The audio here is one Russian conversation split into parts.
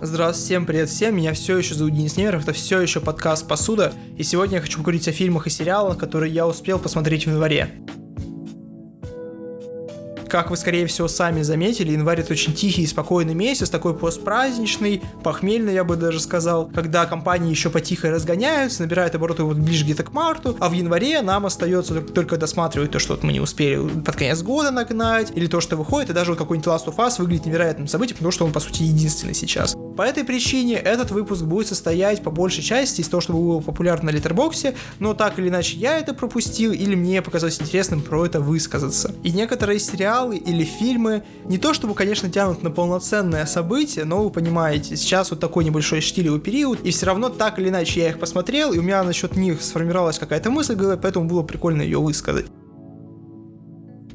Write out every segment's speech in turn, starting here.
Здравствуйте, всем привет всем, меня все еще зовут Денис Немеров, это все еще подкаст «Посуда», и сегодня я хочу поговорить о фильмах и сериалах, которые я успел посмотреть в январе. Как вы, скорее всего, сами заметили, январь это очень тихий и спокойный месяц, такой постпраздничный, похмельный, я бы даже сказал, когда компании еще потихо разгоняются, набирают обороты вот ближе где-то к марту, а в январе нам остается только, досматривать то, что вот мы не успели под конец года нагнать, или то, что выходит, и даже вот какой-нибудь Last of Us выглядит невероятным событием, потому что он, по сути, единственный сейчас. По этой причине этот выпуск будет состоять по большей части из того, что было популярно на Литербоксе, но так или иначе я это пропустил, или мне показалось интересным про это высказаться. И некоторые сериалы или фильмы не то чтобы, конечно, тянут на полноценное событие, но вы понимаете, сейчас вот такой небольшой штилевый период, и все равно так или иначе я их посмотрел, и у меня насчет них сформировалась какая-то мысль, поэтому было прикольно ее высказать.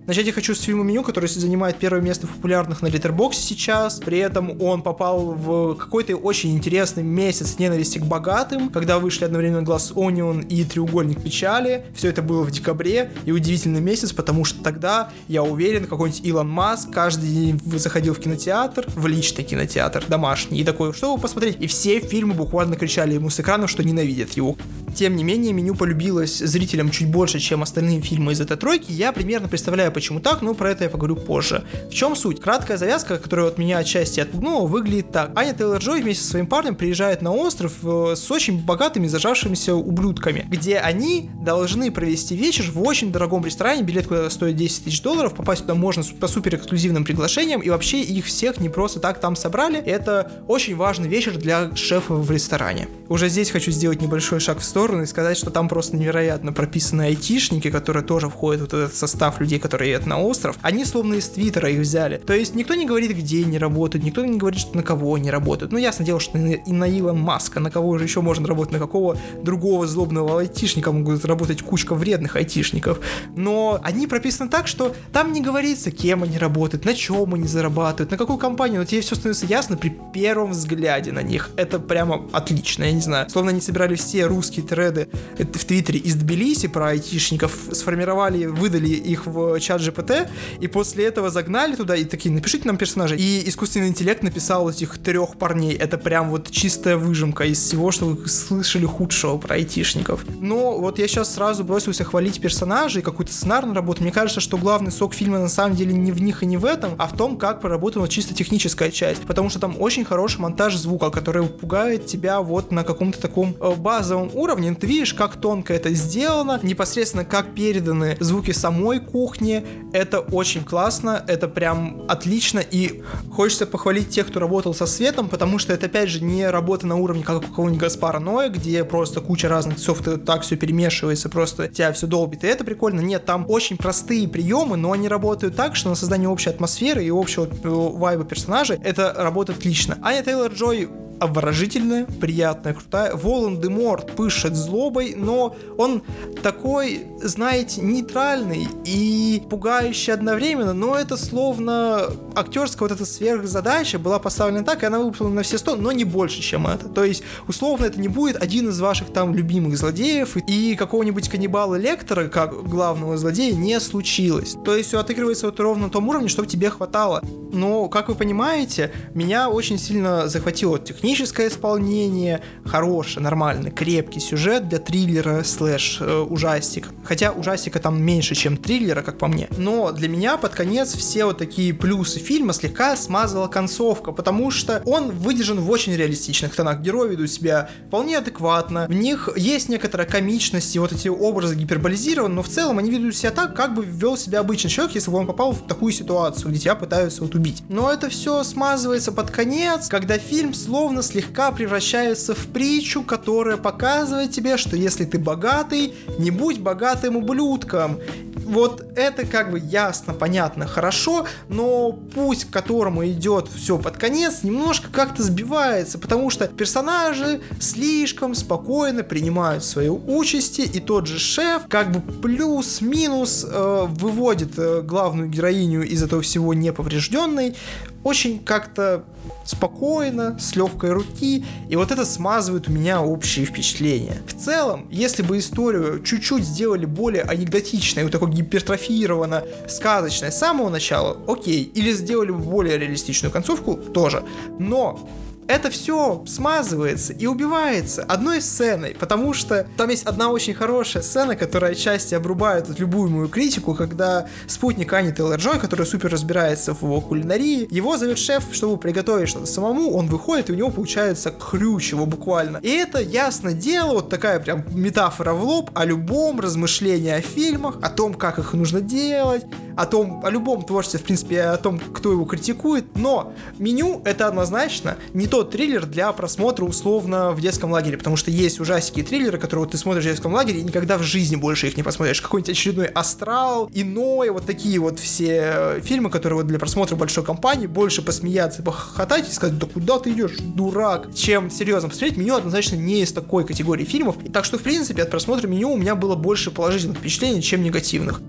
Начать я хочу с фильма «Меню», который занимает первое место в популярных на Литербоксе сейчас. При этом он попал в какой-то очень интересный месяц ненависти к богатым, когда вышли одновременно «Глаз Онион» и «Треугольник печали». Все это было в декабре, и удивительный месяц, потому что тогда, я уверен, какой-нибудь Илон Маск каждый день заходил в кинотеатр, в личный кинотеатр, домашний, и такой, что вы посмотреть? И все фильмы буквально кричали ему с экрана, что ненавидят его. Тем не менее, меню полюбилось зрителям чуть больше, чем остальные фильмы из этой тройки. Я примерно представляю, почему так, но про это я поговорю позже. В чем суть? Краткая завязка, которая от меня отчасти отпугнула, выглядит так. Аня Тейлор-Джой вместе со своим парнем приезжает на остров э, с очень богатыми зажавшимися ублюдками, где они должны провести вечер в очень дорогом ресторане, билет куда стоит 10 тысяч долларов, попасть туда можно по супер эксклюзивным приглашениям, и вообще их всех не просто так там собрали. Это очень важный вечер для шефа в ресторане. Уже здесь хочу сделать небольшой шаг в сторону и сказать, что там просто невероятно прописаны айтишники, которые тоже входят в этот состав людей, которые едут на остров. Они словно из Твиттера их взяли. То есть никто не говорит, где они работают, никто не говорит, что на кого они работают. Ну, ясно дело, что и на Илон Маска, на кого же еще можно работать, на какого другого злобного айтишника могут работать кучка вредных айтишников. Но они прописаны так, что там не говорится, кем они работают, на чем они зарабатывают, на какую компанию, но тебе все становится ясно при первом взгляде на них. Это прямо отлично, я не знаю. Словно они собирали все русские треды в Твиттере из Тбилиси про айтишников, сформировали, выдали их в чат GPT, и после этого загнали туда и такие, напишите нам персонажей. И искусственный интеллект написал этих трех парней. Это прям вот чистая выжимка из всего, что вы слышали худшего про айтишников. Но вот я сейчас сразу бросился хвалить персонажей, какую-то сценарную работу. Мне кажется, что главный сок фильма на самом деле не в них и не в этом, а в том, как проработана чисто техническая часть. Потому что там очень хороший монтаж звука, который пугает тебя вот на каком-то таком э, базовом уровне. Ты видишь, как тонко это сделано, непосредственно как переданы звуки самой кухни. Это очень классно, это прям отлично, и хочется похвалить тех, кто работал со светом, потому что это, опять же, не работа на уровне как у какого-нибудь Гаспара Ноя, где просто куча разных софта так все перемешивается, просто тебя все долбит, и это прикольно. Нет, там очень простые приемы, но они работают так, что на создание общей атмосферы и общего э, вайба персонажей это работает отлично. Аня Тейлор-Джой обворожительная, приятная, крутая. Волан-де-Морт пышет злобой, но он такой, знаете, нейтральный и пугающий одновременно, но это словно актерская вот эта сверхзадача была поставлена так, и она выполнена на все сто, но не больше, чем это. То есть, условно, это не будет один из ваших там любимых злодеев, и какого-нибудь каннибала Лектора, как главного злодея, не случилось. То есть, все отыгрывается вот ровно на том уровне, чтобы тебе хватало. Но, как вы понимаете, меня очень сильно захватило технически техническое исполнение, хороший, нормальный, крепкий сюжет для триллера слэш э, ужастик. Хотя ужастика там меньше, чем триллера, как по мне. Но для меня под конец все вот такие плюсы фильма слегка смазала концовка, потому что он выдержан в очень реалистичных тонах. Герои ведут себя вполне адекватно, в них есть некоторая комичность и вот эти образы гиперболизированы, но в целом они ведут себя так, как бы вел себя обычный человек, если бы он попал в такую ситуацию, где тебя пытаются вот убить. Но это все смазывается под конец, когда фильм словно слегка превращаются в притчу, которая показывает тебе, что если ты богатый, не будь богатым ублюдком. Вот это как бы ясно, понятно, хорошо, но путь, к которому идет все под конец, немножко как-то сбивается, потому что персонажи слишком спокойно принимают свои участи, и тот же шеф как бы плюс-минус э, выводит э, главную героиню из этого всего неповрежденной, очень как-то спокойно, с легкой руки, и вот это смазывает у меня общие впечатления. В целом, если бы историю чуть-чуть сделали более анекдотичной, вот такой гипертрофированно сказочной с самого начала, окей, или сделали бы более реалистичную концовку, тоже. Но это все смазывается и убивается одной сценой, потому что там есть одна очень хорошая сцена, которая отчасти обрубает вот любую мою критику, когда спутник Ани Тейлор-Джой, который супер разбирается в его кулинарии, его зовет шеф, чтобы приготовить что-то самому, он выходит, и у него получается крючево буквально. И это, ясно дело, вот такая прям метафора в лоб о любом размышлении о фильмах, о том, как их нужно делать, о том, о любом творчестве, в принципе, о том, кто его критикует, но меню это однозначно не тот триллер для просмотра условно в детском лагере, потому что есть ужасики и триллеры, которые вот ты смотришь в детском лагере и никогда в жизни больше их не посмотришь. Какой-нибудь очередной астрал, иное, вот такие вот все фильмы, которые вот для просмотра большой компании, больше посмеяться, похохотать и сказать, да куда ты идешь, дурак, чем серьезно посмотреть, меню однозначно не из такой категории фильмов. Так что, в принципе, от просмотра меню у меня было больше положительных впечатлений, чем негативных.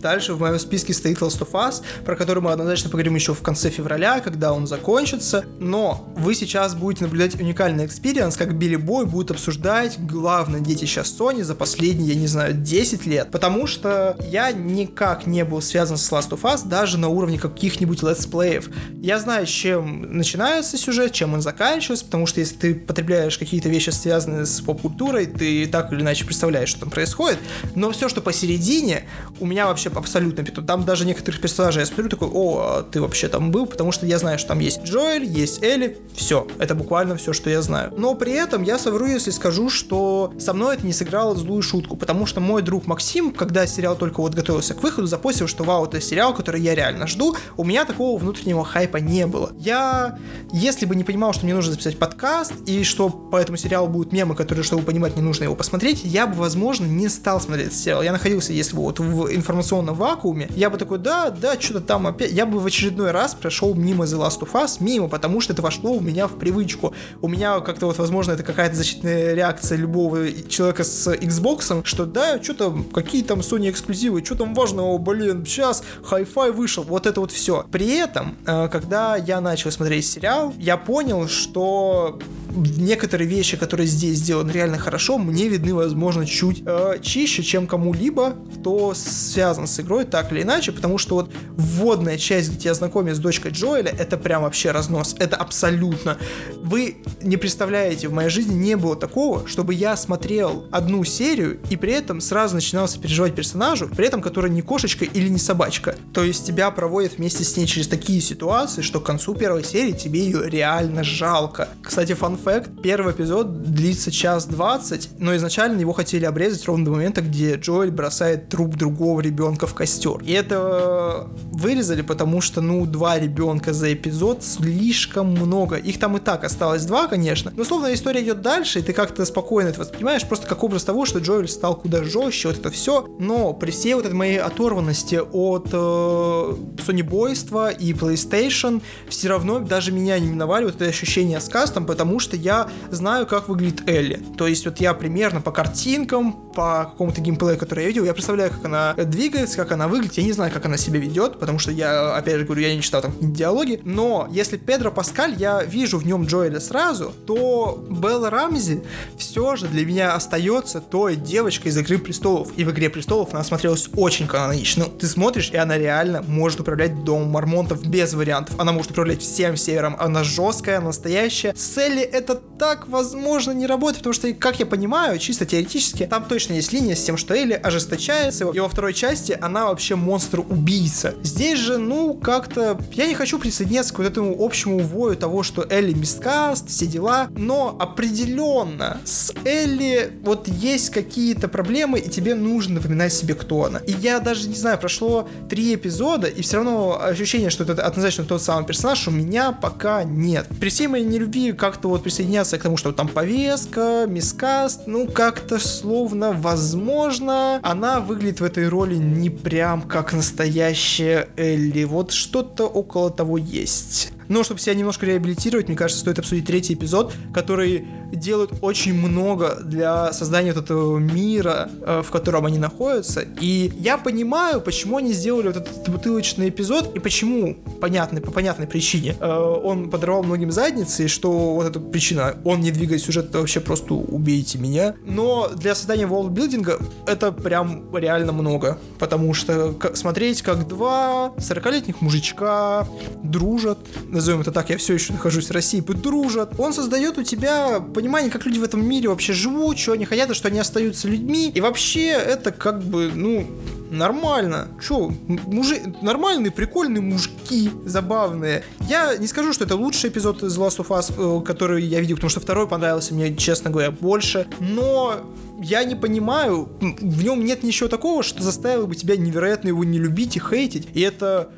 Дальше в моем списке стоит Last of Us, про который мы однозначно поговорим еще в конце февраля, когда он закончится. Но вы сейчас будете наблюдать уникальный experience, как Билли Бой будет обсуждать главное детище Sony за последние, я не знаю, 10 лет. Потому что я никак не был связан с Last of Us, даже на уровне каких-нибудь летсплеев. Я знаю, чем начинается сюжет, чем он заканчивается, потому что если ты потребляешь какие-то вещи, связанные с поп-культурой, ты так или иначе представляешь, что там происходит. Но все, что посередине, у меня вообще абсолютно петух. Там даже некоторых персонажей я смотрю такой, о, а ты вообще там был, потому что я знаю, что там есть Джоэль, есть Элли, все. Это буквально все, что я знаю. Но при этом я совру, если скажу, что со мной это не сыграло злую шутку, потому что мой друг Максим, когда сериал только вот готовился к выходу, запостил, что вау, это сериал, который я реально жду. У меня такого внутреннего хайпа не было. Я, если бы не понимал, что мне нужно записать подкаст, и что по этому сериалу будут мемы, которые, чтобы понимать, не нужно его посмотреть, я бы, возможно, не стал смотреть этот сериал. Я находился, если бы вот в информационном вакууме, я бы такой, да, да, что-то там опять, я бы в очередной раз прошел мимо The Last of Us, мимо, потому что это вошло у меня в привычку. У меня как-то вот, возможно, это какая-то защитная реакция любого человека с Xbox, что да, что там, какие там Sony эксклюзивы, что там важного, блин, сейчас Hi-Fi вышел, вот это вот все. При этом, э, когда я начал смотреть сериал, я понял, что некоторые вещи, которые здесь сделаны реально хорошо, мне видны, возможно, чуть э, чище, чем кому-либо, кто связан с игрой так или иначе, потому что вот вводная часть, где тебя знакомят с дочкой Джоэля, это прям вообще разнос. Это абсолютно. Вы не представляете, в моей жизни не было такого, чтобы я смотрел одну серию и при этом сразу начинал сопереживать персонажу, при этом который не кошечка или не собачка. То есть тебя проводят вместе с ней через такие ситуации, что к концу первой серии тебе ее реально жалко. Кстати, фан факт, первый эпизод длится час двадцать, но изначально его хотели обрезать ровно до момента, где Джоэль бросает труп другого ребенка в костер. И это вырезали, потому что, ну, два ребенка за эпизод слишком много. Их там и так осталось два, конечно. Но, словно история идет дальше, и ты как-то спокойно это воспринимаешь, просто как образ того, что Джоэль стал куда жестче, вот это все. Но при всей вот этой моей оторванности от э, Sony бойства и PlayStation, все равно даже меня не миновали вот это ощущение с кастом, потому что я знаю, как выглядит Элли. То есть вот я примерно по картинкам, по какому-то геймплею, который я видел, я представляю, как она двигается, как она выглядит, я не знаю, как она себя ведет, потому что я, опять же говорю, я не читал там диалоги, но если Педро Паскаль, я вижу в нем Джоэля сразу, то Белла Рамзи все же для меня остается той девочкой из Игры Престолов. И в Игре Престолов она смотрелась очень канонично. Ты смотришь, и она реально может управлять Домом Мармонтов без вариантов. Она может управлять всем севером. Она жесткая, настоящая. С Элли это так, возможно, не работает, потому что, как я понимаю, чисто теоретически, там точно есть линия с тем, что Элли ожесточается, и во второй части она вообще монстр-убийца. Здесь же, ну, как-то... Я не хочу присоединяться к вот этому общему вою того, что Элли мисткаст, все дела, но определенно с Элли вот есть какие-то проблемы, и тебе нужно напоминать себе, кто она. И я даже, не знаю, прошло три эпизода, и все равно ощущение, что это однозначно тот самый персонаж, у меня пока нет. При всей моей нелюбви как-то вот присоединяться к тому, что там повестка, мискаст, ну, как-то словно, возможно, она выглядит в этой роли не прям как настоящая Элли. Вот что-то около того есть. Но чтобы себя немножко реабилитировать, мне кажется, стоит обсудить третий эпизод, который делают очень много для создания вот этого мира, э, в котором они находятся. И я понимаю, почему они сделали вот этот бутылочный эпизод, и почему, понятный, по понятной причине, э, он подорвал многим задницы, и что вот эта причина, он не двигает сюжет, это вообще просто убейте меня. Но для создания воллбилдинга это прям реально много, потому что смотреть, как два 40-летних мужичка дружат, назовем это так, я все еще нахожусь в России, дружат, он создает у тебя понимание, как люди в этом мире вообще живут, что они хотят, и что они остаются людьми, и вообще это как бы, ну, нормально. Чё, мужи... нормальные, прикольные мужики, забавные. Я не скажу, что это лучший эпизод из Last of Us, э, который я видел, потому что второй понравился мне, честно говоря, больше. Но я не понимаю, в нем нет ничего такого, что заставило бы тебя невероятно его не любить и хейтить. И это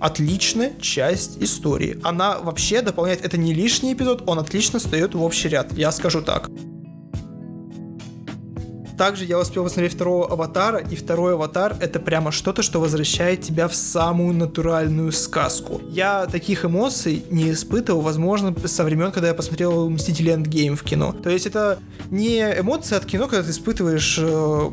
отличная часть истории. Она вообще дополняет, это не лишний эпизод, он отлично встает в общий ряд, я скажу так. Также я успел посмотреть второго аватара, и второй аватар это прямо что-то, что возвращает тебя в самую натуральную сказку. Я таких эмоций не испытывал, возможно, со времен, когда я посмотрел Мстители Эндгейм в кино. То есть это не эмоции от кино, когда ты испытываешь э,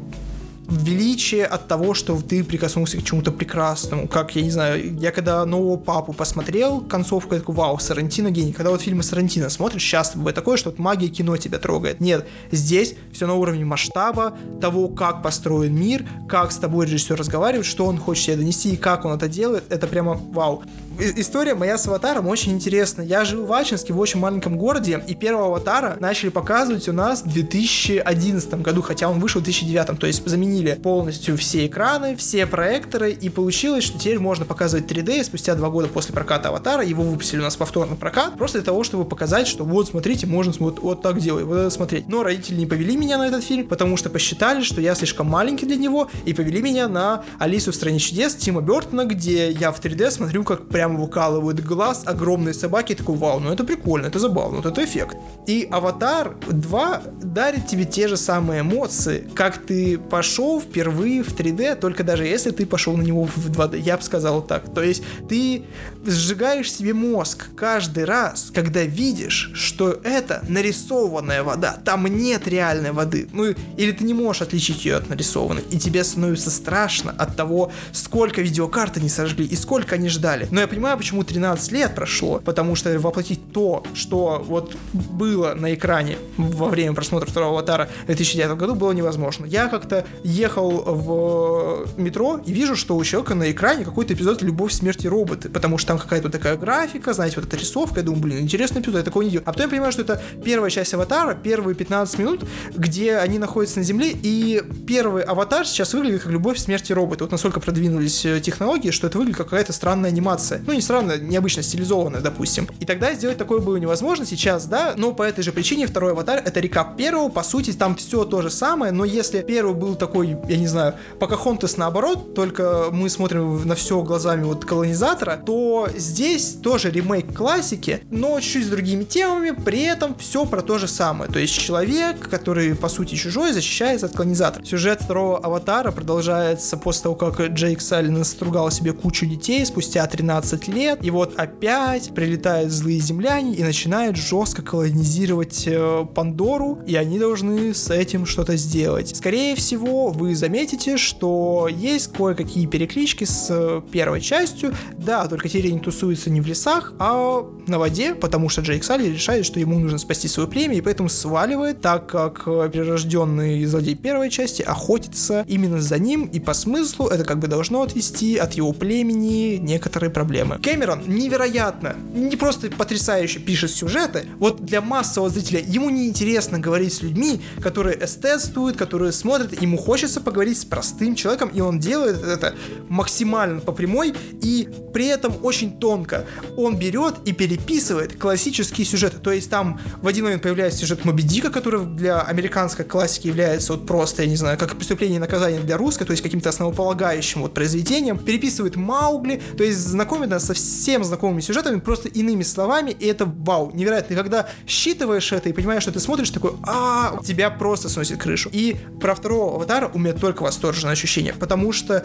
величие от того, что ты прикоснулся к чему-то прекрасному. Как, я не знаю, я когда нового папу посмотрел, концовку, я такой, вау, Сарантино гений. Когда вот фильмы Сарантино смотришь, часто бывает такое, что вот магия кино тебя трогает. Нет, здесь все на уровне масштаба, того, как построен мир, как с тобой режиссер разговаривает, что он хочет себе донести и как он это делает, это прямо вау история моя с аватаром очень интересная. Я жил в Ачинске, в очень маленьком городе, и первого аватара начали показывать у нас в 2011 году, хотя он вышел в 2009, то есть заменили полностью все экраны, все проекторы, и получилось, что теперь можно показывать 3D, и спустя два года после проката аватара его выпустили у нас повторно прокат, просто для того, чтобы показать, что вот, смотрите, можно вот, вот так делать, вот это смотреть. Но родители не повели меня на этот фильм, потому что посчитали, что я слишком маленький для него, и повели меня на Алису в стране чудес Тима Бертона, где я в 3D смотрю, как прям прям выкалывают глаз огромные собаки, такой, вау, ну это прикольно, это забавно, вот это эффект. И Аватар 2 дарит тебе те же самые эмоции, как ты пошел впервые в 3D, только даже если ты пошел на него в 2D, я бы сказал так. То есть ты сжигаешь себе мозг каждый раз, когда видишь, что это нарисованная вода, там нет реальной воды, ну или ты не можешь отличить ее от нарисованной, и тебе становится страшно от того, сколько видеокарты не сожгли и сколько они ждали. Но я понимаю, почему 13 лет прошло, потому что воплотить то, что вот было на экране во время просмотра второго аватара в 2009 году, было невозможно. Я как-то ехал в метро и вижу, что у человека на экране какой-то эпизод «Любовь, смерти роботы», потому что там какая-то такая графика, знаете, вот эта рисовка, я думаю, блин, интересный эпизод, я такого не делаю. А потом я понимаю, что это первая часть аватара, первые 15 минут, где они находятся на Земле, и первый аватар сейчас выглядит как «Любовь, смерти роботы». Вот насколько продвинулись э, технологии, что это выглядит как какая-то странная анимация ну, не странно, необычно стилизованная, допустим. И тогда сделать такое было невозможно сейчас, да, но по этой же причине второй аватар это рекап первого, по сути, там все то же самое, но если первый был такой, я не знаю, Покахонтес наоборот, только мы смотрим на все глазами вот колонизатора, то здесь тоже ремейк классики, но чуть с другими темами, при этом все про то же самое. То есть человек, который, по сути, чужой, защищается от колонизатора. Сюжет второго аватара продолжается после того, как Джейк Саллин настругал себе кучу детей спустя 13 20 лет, и вот опять прилетают злые земляне и начинают жестко колонизировать э, Пандору, и они должны с этим что-то сделать. Скорее всего, вы заметите, что есть кое-какие переклички с э, первой частью. Да, только теперь они тусуются не в лесах, а на воде, потому что Джейк Салли решает, что ему нужно спасти свое племя, и поэтому сваливает, так как э, перерожденный злодей первой части охотится именно за ним, и по смыслу это как бы должно отвести от его племени некоторые проблемы. Кэмерон невероятно, не просто потрясающе пишет сюжеты, вот для массового зрителя ему не интересно говорить с людьми, которые эстетствуют, которые смотрят, ему хочется поговорить с простым человеком, и он делает это максимально по прямой, и при этом очень тонко. Он берет и переписывает классические сюжеты, то есть там в один момент появляется сюжет Моби Дика, который для американской классики является вот просто, я не знаю, как преступление и наказание для русской, то есть каким-то основополагающим вот произведением, переписывает Маугли, то есть знакомит одновременно со всем знакомыми сюжетами, просто иными словами, и это вау, невероятно. И когда считываешь это и понимаешь, что ты смотришь, такой, а тебя просто сносит крышу. И про второго аватара у меня только восторженное ощущение, потому что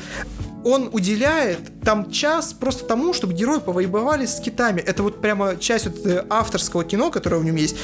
он уделяет там час просто тому, чтобы герои повоевали с китами. Это вот прямо часть вот э, авторского кино, которое в нем есть.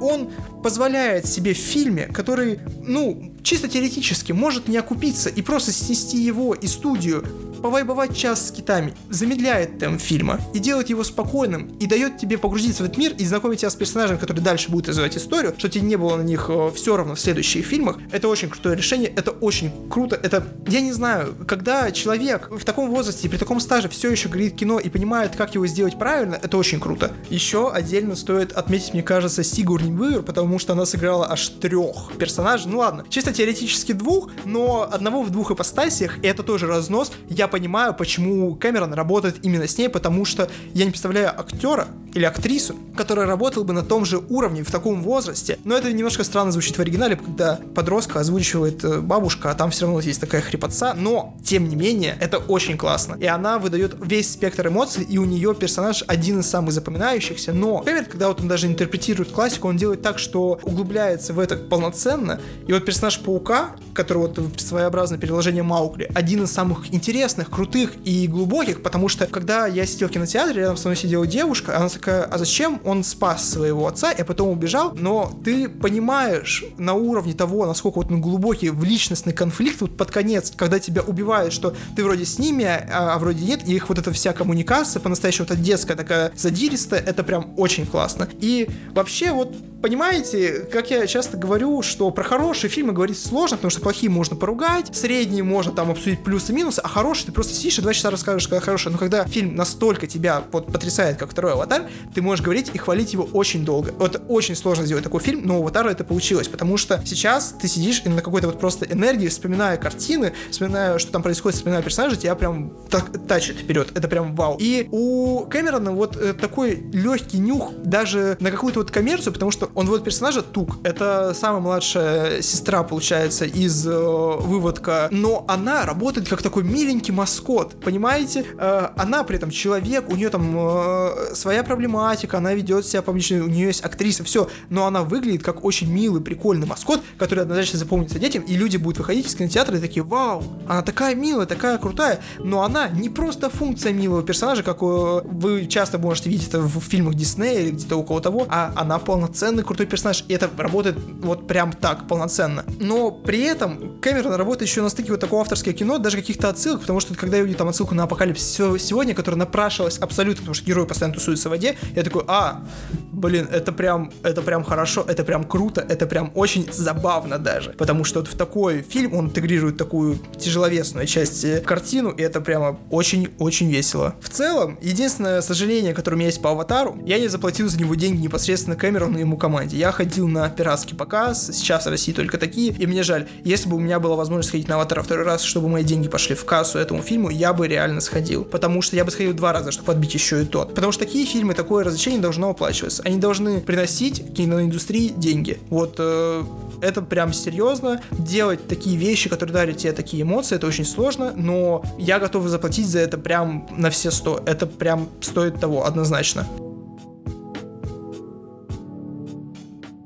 Он позволяет себе в фильме, который, ну, чисто теоретически может не окупиться и просто снести его и студию повайбовать час с китами замедляет темп фильма и делает его спокойным и дает тебе погрузиться в этот мир и знакомить тебя с персонажами, которые дальше будут развивать историю, что тебе не было на них э, все равно в следующих фильмах. Это очень крутое решение, это очень круто. Это, я не знаю, когда человек в таком возрасте, при таком стаже все еще говорит кино и понимает, как его сделать правильно, это очень круто. Еще отдельно стоит отметить, мне кажется, Сигурни Вывер, потому что она сыграла аж трех персонажей. Ну ладно, чисто теоретически двух, но одного в двух ипостасиях, и это тоже разнос. Я понимаю, почему Кэмерон работает именно с ней, потому что я не представляю актера или актрису, которая работала бы на том же уровне в таком возрасте. Но это немножко странно звучит в оригинале, когда подростка озвучивает э, бабушка, а там все равно есть такая хрипотца, но, тем не менее, это очень классно. И она выдает весь спектр эмоций, и у нее персонаж один из самых запоминающихся, но Кэмерон, когда вот он даже интерпретирует классику, он делает так, что углубляется в это полноценно, и вот персонаж Паука, который вот своеобразное переложение Маугли, один из самых интересных, крутых и глубоких, потому что когда я сидел в кинотеатре, рядом со мной сидела девушка, она такая, а зачем он спас своего отца и потом убежал? Но ты понимаешь на уровне того, насколько вот он глубокий в личностный конфликт вот под конец, когда тебя убивают, что ты вроде с ними, а, а вроде нет, и их вот эта вся коммуникация по-настоящему вот детская такая задиристая, это прям очень классно. И вообще вот понимаете, как я часто говорю, что про хорошие фильмы говорить сложно, потому что плохие можно поругать, средние можно там обсудить плюсы и минусы, а хорошие ты просто сидишь и два часа расскажешь, как хороший. Но когда фильм настолько тебя вот потрясает, как второй аватар, ты можешь говорить и хвалить его очень долго. Вот очень сложно сделать такой фильм, но у аватара это получилось, потому что сейчас ты сидишь и на какой-то вот просто энергии, вспоминая картины, вспоминая, что там происходит, вспоминая персонажа, тебя прям так тачит вперед. Это прям вау. И у Кэмерона вот э, такой легкий нюх даже на какую-то вот коммерцию, потому что он вот персонажа Тук. Это самая младшая сестра, получается, из э, выводка. Но она работает как такой миленький маскот. Понимаете? Э, она при этом человек, у нее там э, своя проблематика, она ведет себя публично, у нее есть актриса, все. Но она выглядит как очень милый, прикольный маскот, который однозначно запомнится детям, и люди будут выходить из кинотеатра и такие, вау, она такая милая, такая крутая. Но она не просто функция милого персонажа, как э, вы часто можете видеть это в фильмах Диснея или где-то около того, а она полноценный крутой персонаж, и это работает вот прям так, полноценно. Но при этом Кэмерон работает еще на стыке вот такого авторского кино, даже каких-то отсылок, потому что когда я увидел там отсылку на Апокалипсис сегодня, которая напрашивалась абсолютно, потому что герой постоянно тусуется в воде, я такой, а, блин, это прям, это прям хорошо, это прям круто, это прям очень забавно даже, потому что вот в такой фильм он интегрирует такую тяжеловесную часть э, картину, и это прямо очень-очень весело. В целом, единственное сожаление, которое у меня есть по Аватару, я не заплатил за него деньги непосредственно Кэмерону и ему команде. Я ходил на пиратский показ, сейчас в России только такие, и мне жаль, если бы у меня была возможность сходить на Аватара второй раз, чтобы мои деньги пошли в кассу этому фильму, я бы реально сходил, потому что я бы сходил два раза, чтобы подбить еще и тот. Потому что такие фильмы, такое развлечение должно оплачиваться. Они должны приносить киноиндустрии деньги. Вот э, это прям серьезно. Делать такие вещи, которые дарят тебе такие эмоции, это очень сложно, но я готов заплатить за это прям на все сто. Это прям стоит того, однозначно.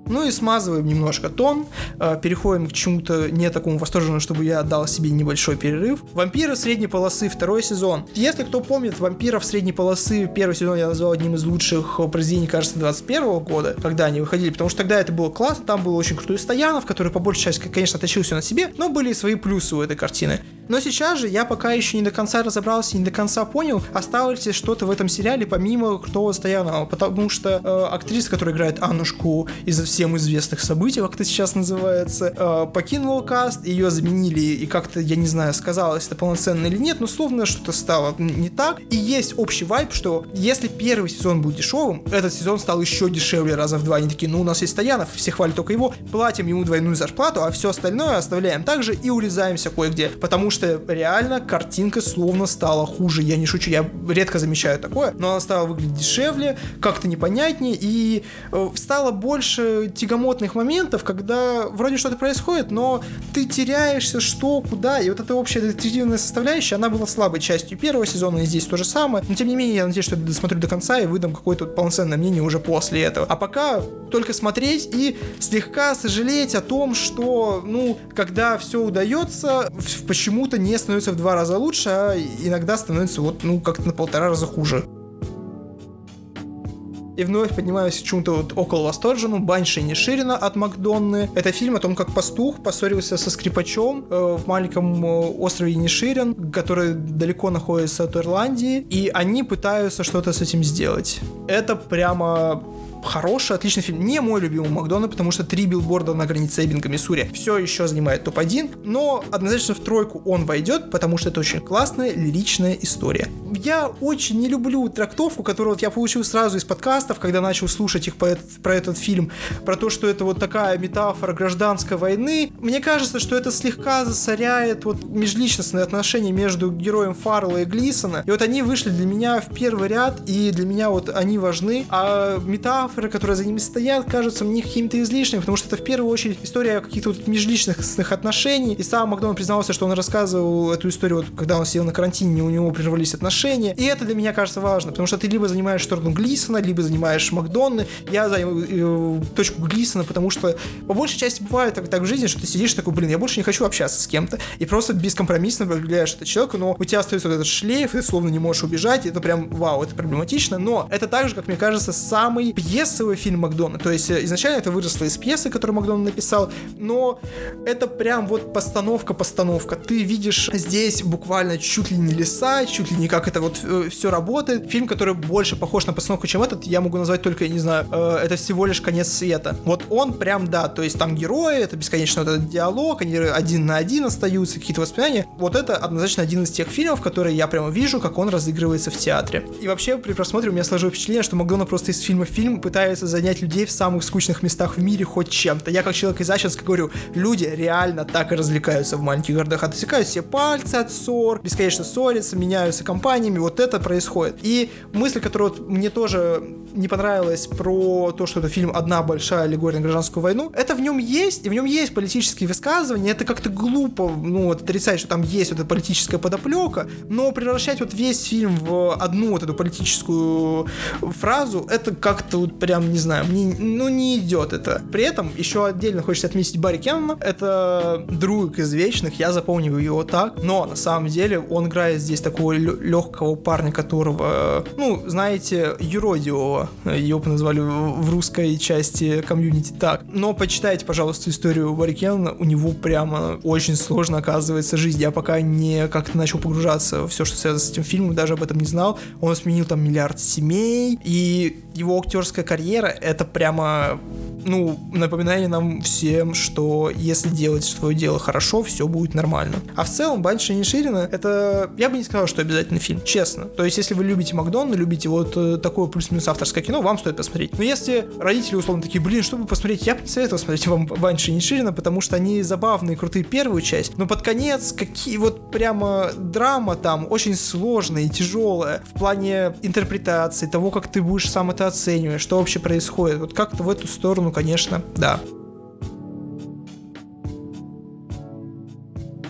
Ну и смазываем немножко тон, э, переходим к чему-то не такому восторженному, чтобы я отдал себе небольшой перерыв. Вампиры средней полосы, второй сезон. Если кто помнит, вампиров средней полосы, первый сезон я назвал одним из лучших произведений, кажется, 21 года, когда они выходили, потому что тогда это было классно, там был очень крутой Стоянов, который по большей части, конечно, тащил все на себе, но были и свои плюсы у этой картины. Но сейчас же я пока еще не до конца разобрался, не до конца понял, осталось ли что-то в этом сериале помимо крутого Стоянова, потому что э, актриса, которая играет Аннушку из всем известных событий, как это сейчас называется, э, покинула каст, ее заменили, и как-то, я не знаю, сказалось это полноценно или нет, но словно что-то стало не так. И есть общий вайб, что если первый сезон был дешевым, этот сезон стал еще дешевле раза в два. Они такие, ну у нас есть Стоянов, все хвалят только его, платим ему двойную зарплату, а все остальное оставляем также и урезаемся кое-где, потому что что реально картинка словно стала хуже. Я не шучу, я редко замечаю такое, но она стала выглядеть дешевле, как-то непонятнее, и э, стало больше тягомотных моментов, когда вроде что-то происходит, но ты теряешься, что, куда, и вот эта общая детективная составляющая, она была слабой частью первого сезона, и здесь то же самое, но тем не менее, я надеюсь, что я досмотрю до конца и выдам какое-то полноценное мнение уже после этого. А пока только смотреть и слегка сожалеть о том, что, ну, когда все удается, почему-то не становится в два раза лучше, а иногда становится вот, ну, как-то на полтора раза хуже. И вновь поднимаюсь к чему-то вот около восторженному, Банши Ниширина от Макдонны. Это фильм о том, как пастух поссорился со скрипачом э, в маленьком э, острове Ниширин, который далеко находится от Ирландии, и они пытаются что-то с этим сделать. Это прямо хороший, отличный фильм. Не мой любимый Макдональд, потому что три билборда на границе Эббинга, Миссури все еще занимает топ-1, но однозначно в тройку он войдет, потому что это очень классная лиричная история. Я очень не люблю трактовку, которую вот я получил сразу из подкастов, когда начал слушать их про этот фильм, про то, что это вот такая метафора гражданской войны. Мне кажется, что это слегка засоряет вот межличностные отношения между героем Фаррелла и Глисона. И вот они вышли для меня в первый ряд, и для меня вот они важны. А метафора метафоры, которые за ними стоят, кажутся мне какими-то излишними, потому что это в первую очередь история каких-то вот межличностных отношений. И сам Макдональд признался, что он рассказывал эту историю, вот, когда он сидел на карантине, у него прервались отношения. И это для меня кажется важно, потому что ты либо занимаешь сторону Глисона, либо занимаешь Макдональда. Я займу э, точку Глисона, потому что по большей части бывает так, так в жизни, что ты сидишь такой, блин, я больше не хочу общаться с кем-то. И просто бескомпромиссно проявляешь это человека, но у тебя остается вот этот шлейф, ты словно не можешь убежать. И это прям, вау, это проблематично. Но это также, как мне кажется, самый пьес пьесовый фильм Макдона. То есть э, изначально это выросло из пьесы, которую Макдон написал, но это прям вот постановка-постановка. Ты видишь здесь буквально чуть ли не леса, чуть ли не как это вот э, все работает. Фильм, который больше похож на постановку, чем этот, я могу назвать только, я не знаю, э, это всего лишь конец света. Вот он прям, да, то есть там герои, это бесконечно вот этот диалог, они один на один остаются, какие-то воспоминания. Вот это однозначно один из тех фильмов, которые я прямо вижу, как он разыгрывается в театре. И вообще при просмотре у меня сложилось впечатление, что Макдона просто из фильма в фильм пытается занять людей в самых скучных местах в мире хоть чем-то. Я как человек из Ачинска говорю, люди реально так и развлекаются в маленьких городах. Отсекают все пальцы от ссор, бесконечно ссорятся, меняются компаниями. Вот это происходит. И мысль, которая вот мне тоже не понравилась про то, что это фильм «Одна большая аллегория на гражданскую войну», это в нем есть, и в нем есть политические высказывания, это как-то глупо, ну, вот отрицать, что там есть вот эта политическая подоплека, но превращать вот весь фильм в одну вот эту политическую фразу, это как-то вот прям, не знаю, мне, ну, не идет это. При этом еще отдельно хочется отметить Барри Кеннона. Это друг из вечных, я запомнил его так. Но на самом деле он играет здесь такого легкого парня, которого, ну, знаете, юродивого. Его назвали в русской части комьюнити так. Но почитайте, пожалуйста, историю Барри Кеннона. У него прямо очень сложно оказывается жизнь. Я пока не как-то начал погружаться в все, что связано с этим фильмом, даже об этом не знал. Он сменил там миллиард семей, и его актерская карьера это прямо, ну, напоминание нам всем, что если делать свое дело хорошо, все будет нормально. А в целом, Банши Ниширина, это, я бы не сказал, что обязательно фильм, честно. То есть, если вы любите Макдональда, любите вот э, такое плюс-минус авторское кино, вам стоит посмотреть. Но если родители условно такие, блин, чтобы посмотреть, я бы не советовал смотреть вам Банши Ниширина, потому что они забавные, крутые первую часть, но под конец какие вот прямо драма там очень сложная и тяжелая в плане интерпретации, того, как ты будешь сам это оценивать, что вообще происходит. Вот как-то в эту сторону, конечно, да.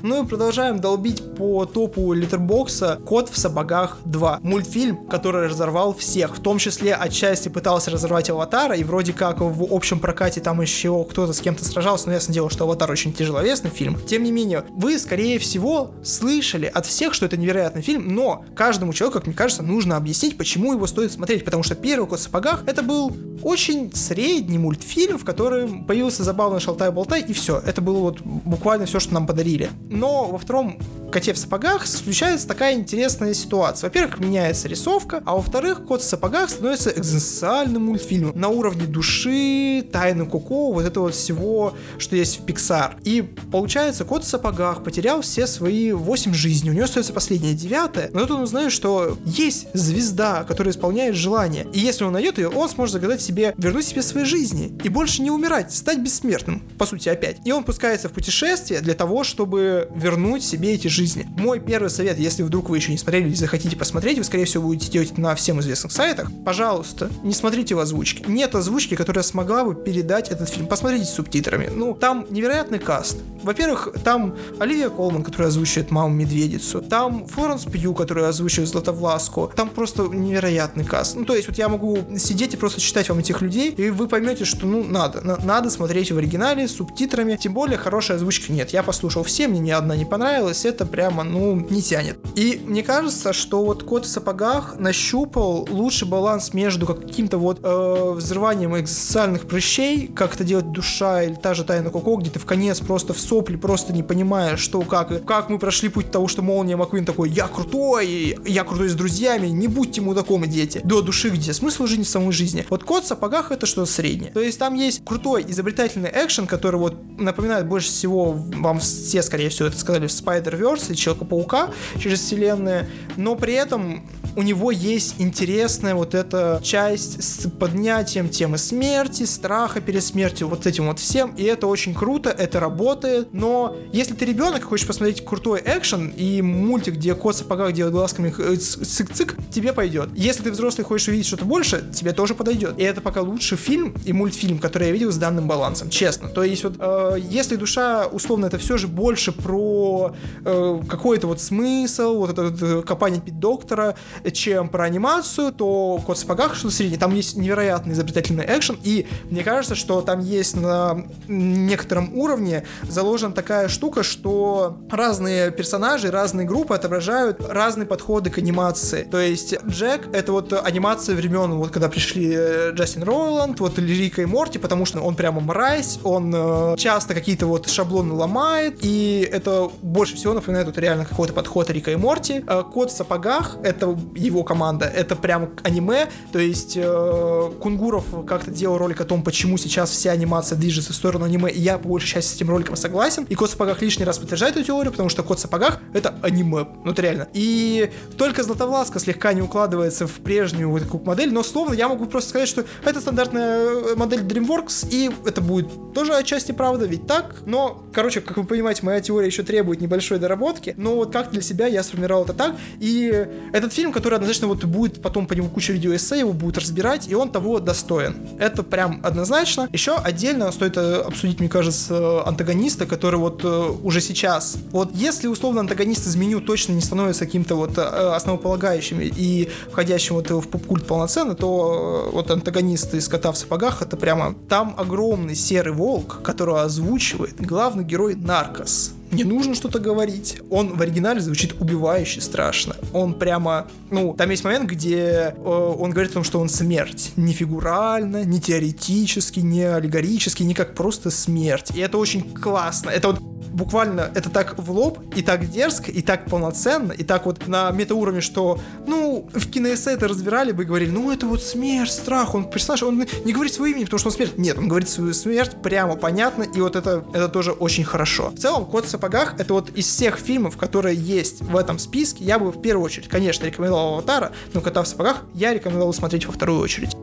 Ну и продолжаем долбить по топу литербокса «Кот в сапогах 2». Мультфильм, который разорвал всех, в том числе отчасти пытался разорвать Аватара, и вроде как в общем прокате там еще кто-то с кем-то сражался, но ясно дело, что Аватар очень тяжеловесный фильм. Тем не менее, вы, скорее всего, слышали от всех, что это невероятный фильм, но каждому человеку, как мне кажется, нужно объяснить, почему его стоит смотреть, потому что первый «Кот в сапогах» это был очень средний мультфильм, в котором появился забавный шалтай-болтай, и все. Это было вот буквально все, что нам подарили. Но во втором коте в сапогах случается такая интересная ситуация. Во-первых, меняется рисовка, а во-вторых, кот в сапогах становится экзистенциальным мультфильмом на уровне души, тайны Коко, вот этого всего, что есть в Pixar. И получается, кот в сапогах потерял все свои 8 жизней, у него остается последняя девятая, но тут он узнает, что есть звезда, которая исполняет желание, и если он найдет ее, он сможет загадать себе, вернуть себе свои жизни и больше не умирать, стать бессмертным, по сути, опять. И он пускается в путешествие для того, чтобы вернуть себе эти жизни жизни. Мой первый совет, если вдруг вы еще не смотрели или захотите посмотреть, вы, скорее всего, будете делать на всем известных сайтах, пожалуйста, не смотрите в озвучке. Нет озвучки, которая смогла бы передать этот фильм. Посмотрите с субтитрами. Ну, там невероятный каст. Во-первых, там Оливия Колман, которая озвучивает маму медведицу. Там Флоренс Пью, которая озвучивает Златовласку. Там просто невероятный каст. Ну, то есть, вот я могу сидеть и просто читать вам этих людей, и вы поймете, что, ну, надо. На- надо смотреть в оригинале с субтитрами. Тем более, хорошей озвучки нет. Я послушал все, мне ни одна не понравилась. Это прямо, ну, не тянет. И мне кажется, что вот Кот в сапогах нащупал лучший баланс между каким-то вот э, взрыванием экзистенциальных прыщей, как это делает душа или та же Тайна Коко, где ты в конец просто в сопли, просто не понимаешь, что как, как мы прошли путь того, что Молния Маквин такой, я крутой, я крутой с друзьями, не будьте мудаком, дети. До души где? Смысл жизни самой жизни. Вот Кот в сапогах это что-то среднее. То есть там есть крутой изобретательный экшен, который вот напоминает больше всего, вам все, скорее всего, это сказали, в Spider-Verse и Человека-паука через вселенные, но при этом у него есть интересная вот эта часть с поднятием темы смерти, страха перед смертью, вот этим вот всем, и это очень круто, это работает, но если ты ребенок и хочешь посмотреть крутой экшен и мультик, где кот в сапогах делает глазками цик-цик, тебе пойдет. Если ты взрослый хочешь увидеть что-то больше, тебе тоже подойдет. И это пока лучший фильм и мультфильм, который я видел с данным балансом, честно. То есть вот, э, если душа, условно, это все же больше про э, какой-то вот смысл, вот это вот, э, копание доктора, чем про анимацию, то Кот в сапогах что-то среднее. Там есть невероятный изобретательный экшен, и мне кажется, что там есть на некотором уровне заложена такая штука, что разные персонажи, разные группы отображают разные подходы к анимации. То есть Джек — это вот анимация времен, вот когда пришли э, Джастин Ройланд, вот Рика и Морти, потому что он прямо мразь, он э, часто какие-то вот шаблоны ломает, и это больше всего напоминает вот реально какой-то подход Рика и Морти. Э, Кот в сапогах — это его команда, это прям аниме, то есть э, Кунгуров как-то делал ролик о том, почему сейчас вся анимация движется в сторону аниме, и я по большей части с этим роликом согласен, и Кот в сапогах лишний раз подтверждает эту теорию, потому что Кот в сапогах — это аниме, ну это реально. И только Златовласка слегка не укладывается в прежнюю вот такую модель, но словно я могу просто сказать, что это стандартная модель DreamWorks, и это будет тоже отчасти правда, ведь так? Но, короче, как вы понимаете, моя теория еще требует небольшой доработки, но вот как для себя я сформировал это так, и этот фильм, который однозначно вот будет потом по нему куча видеоэссе, его будут разбирать, и он того достоин. Это прям однозначно. Еще отдельно стоит э, обсудить, мне кажется, антагониста, который вот э, уже сейчас, вот если условно антагонист из меню точно не становится каким-то вот э, основополагающим и входящим вот в поп-культ полноценно, то вот антагонист из «Кота в сапогах» это прямо там огромный серый волк, которого озвучивает главный герой Наркос не нужно что-то говорить. Он в оригинале звучит убивающе страшно. Он прямо, ну, там есть момент, где э, он говорит о том, что он смерть. Не фигурально, не теоретически, не аллегорически, не как просто смерть. И это очень классно. Это вот буквально это так в лоб, и так дерзко, и так полноценно, и так вот на метауровне, что, ну, в киноэссе это разбирали бы и говорили, ну, это вот смерть, страх, он персонаж, он не говорит свое имя, потому что он смерть. Нет, он говорит свою смерть прямо понятно, и вот это, это тоже очень хорошо. В целом, Кот в сапогах, это вот из всех фильмов, которые есть в этом списке, я бы в первую очередь, конечно, рекомендовал Аватара, но Кота в сапогах я рекомендовал смотреть во вторую очередь.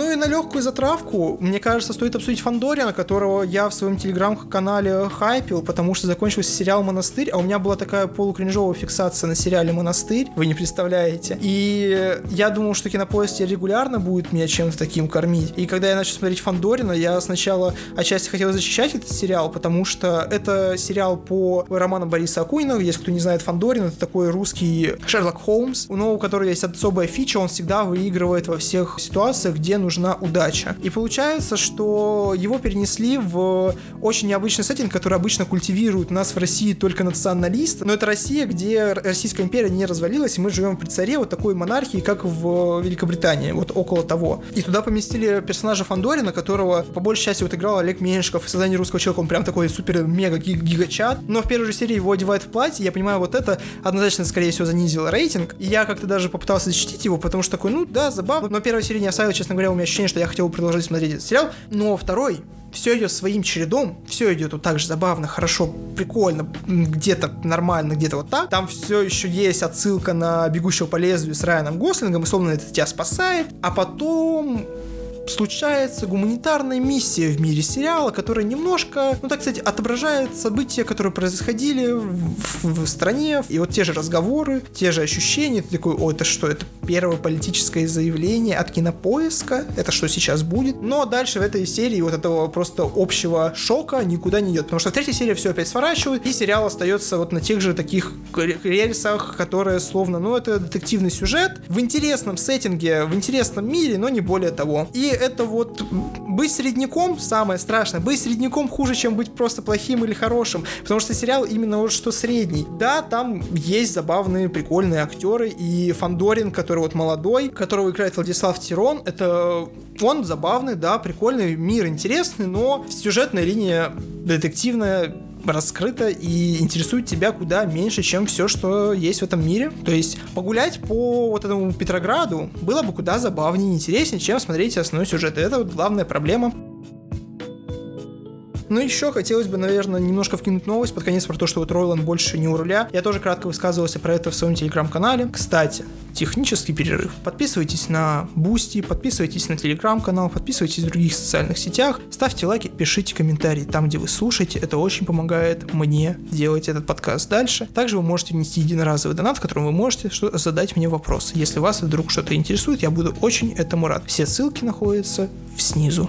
Ну и на легкую затравку, мне кажется, стоит обсудить Фандорина, которого я в своем телеграм-канале хайпил, потому что закончился сериал «Монастырь», а у меня была такая полукринжовая фиксация на сериале «Монастырь», вы не представляете. И я думал, что кинопоиск регулярно будет меня чем-то таким кормить. И когда я начал смотреть Фандорина, я сначала отчасти хотел защищать этот сериал, потому что это сериал по роману Бориса Акунина, если кто не знает Фандорин, это такой русский Шерлок Холмс, но у которого есть особая фича, он всегда выигрывает во всех ситуациях, где нужна удача. И получается, что его перенесли в очень необычный сеттинг, который обычно культивирует у нас в России только националисты. Но это Россия, где Российская империя не развалилась, и мы живем при царе вот такой монархии, как в Великобритании, вот около того. И туда поместили персонажа Фандорина, которого по большей части вот играл Олег Меньшиков в создании русского человека. Он прям такой супер-мега-гигачат. Но в первой же серии его одевают в платье. Я понимаю, вот это однозначно, скорее всего, занизило рейтинг. И я как-то даже попытался защитить его, потому что такой, ну да, забавно. Но первая серия не оставила, честно говоря, у меня ощущение, что я хотел бы продолжать смотреть этот сериал. Но второй все идет своим чередом, все идет вот так же забавно, хорошо, прикольно, где-то нормально, где-то вот так. Там все еще есть отсылка на «Бегущего по лезвию» с Райаном Гослингом, условно это тебя спасает, а потом случается гуманитарная миссия в мире сериала, которая немножко, ну так сказать, отображает события, которые происходили в, в стране, и вот те же разговоры, те же ощущения, ты такой, о, это что, это первое политическое заявление от кинопоиска, это что сейчас будет, но дальше в этой серии вот этого просто общего шока никуда не идет, потому что в третьей серии все опять сворачивают, и сериал остается вот на тех же таких рельсах, которые словно, ну это детективный сюжет в интересном сеттинге, в интересном мире, но не более того. И это вот быть средняком самое страшное. Быть средняком хуже, чем быть просто плохим или хорошим, потому что сериал именно вот что средний. Да, там есть забавные, прикольные актеры, и Фандорин, который вот молодой, которого играет Владислав Тирон, это он забавный, да, прикольный, мир интересный, но сюжетная линия детективная раскрыта и интересует тебя куда меньше, чем все, что есть в этом мире. То есть погулять по вот этому Петрограду было бы куда забавнее и интереснее, чем смотреть основной сюжет. И это вот главная проблема ну, еще хотелось бы, наверное, немножко вкинуть новость под конец про то, что вот Ройланд больше не у руля. Я тоже кратко высказывался про это в своем телеграм-канале. Кстати, технический перерыв. Подписывайтесь на Бусти, подписывайтесь на телеграм-канал, подписывайтесь в других социальных сетях, ставьте лайки, пишите комментарии там, где вы слушаете. Это очень помогает мне делать этот подкаст дальше. Также вы можете внести единоразовый донат, в котором вы можете задать мне вопрос. Если вас вдруг что-то интересует, я буду очень этому рад. Все ссылки находятся снизу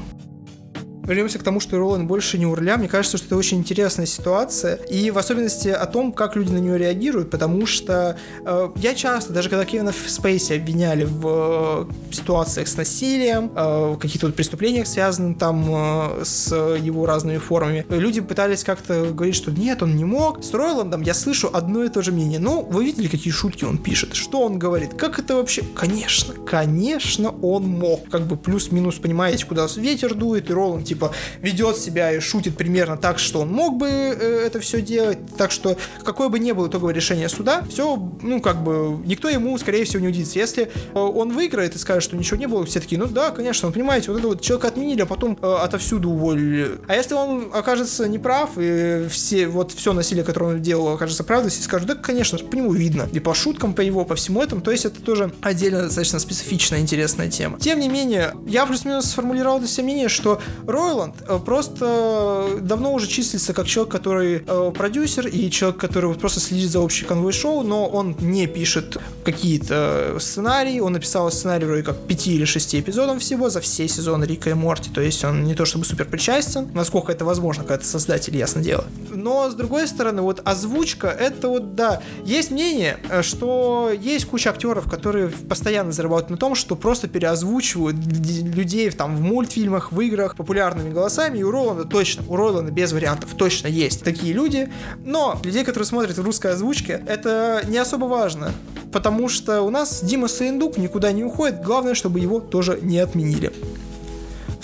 вернемся к тому, что Роланд больше не урля. Мне кажется, что это очень интересная ситуация. И в особенности о том, как люди на нее реагируют, потому что э, я часто, даже когда Кевина Спейси обвиняли в э, ситуациях с насилием, э, каких-то вот преступлениях, связанных там э, с его разными формами, люди пытались как-то говорить, что нет, он не мог. С Ройландом я слышу одно и то же мнение. Ну, вы видели, какие шутки он пишет? Что он говорит? Как это вообще? Конечно, конечно, он мог. Как бы плюс-минус понимаете, куда ветер дует, и Роланд типа ведет себя и шутит примерно так, что он мог бы э, это все делать. Так что какое бы ни было итоговое решение суда, все, ну, как бы, никто ему, скорее всего, не удивится. Если э, он выиграет и скажет, что ничего не было, все такие, ну да, конечно, вы понимаете, вот это вот человека отменили, а потом э, отовсюду уволили. А если он окажется неправ, и все, вот все насилие, которое он делал, окажется правдой, все скажут, да, конечно, по нему видно. И по шуткам по его, по всему этому. То есть это тоже отдельно достаточно специфичная, интересная тема. Тем не менее, я плюс-минус сформулировал для себя мнение, что Ройланд э, просто давно уже числится как человек, который э, продюсер и человек, который вот просто следит за общей конвой шоу, но он не пишет какие-то сценарии. Он написал сценарий вроде как пяти или шести эпизодов всего за все сезоны Рика и Морти. То есть он не то чтобы супер причастен, насколько это возможно, когда ты создатель, ясно дело. Но с другой стороны, вот озвучка, это вот, да, есть мнение, э, что есть куча актеров, которые постоянно зарабатывают на том, что просто переозвучивают людей там в мультфильмах, в играх популярными голосами и у Роланда точно, у Роланда без вариантов точно есть такие люди, но людей, которые смотрят в русской озвучке, это не особо важно, потому что у нас Дима Сыендук никуда не уходит, главное, чтобы его тоже не отменили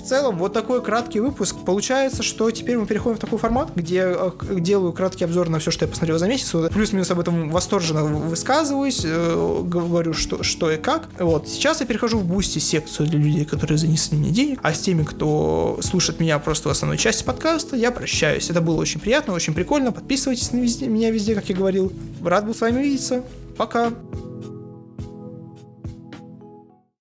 целом, вот такой краткий выпуск. Получается, что теперь мы переходим в такой формат, где э, делаю краткий обзор на все, что я посмотрел за месяц. Плюс-минус об этом восторженно высказываюсь, э, говорю, что, что и как. Вот. Сейчас я перехожу в Boosty секцию для людей, которые занесли мне денег. А с теми, кто слушает меня просто в основной части подкаста, я прощаюсь. Это было очень приятно, очень прикольно. Подписывайтесь на везде, меня везде, как я говорил. Рад был с вами увидеться. Пока.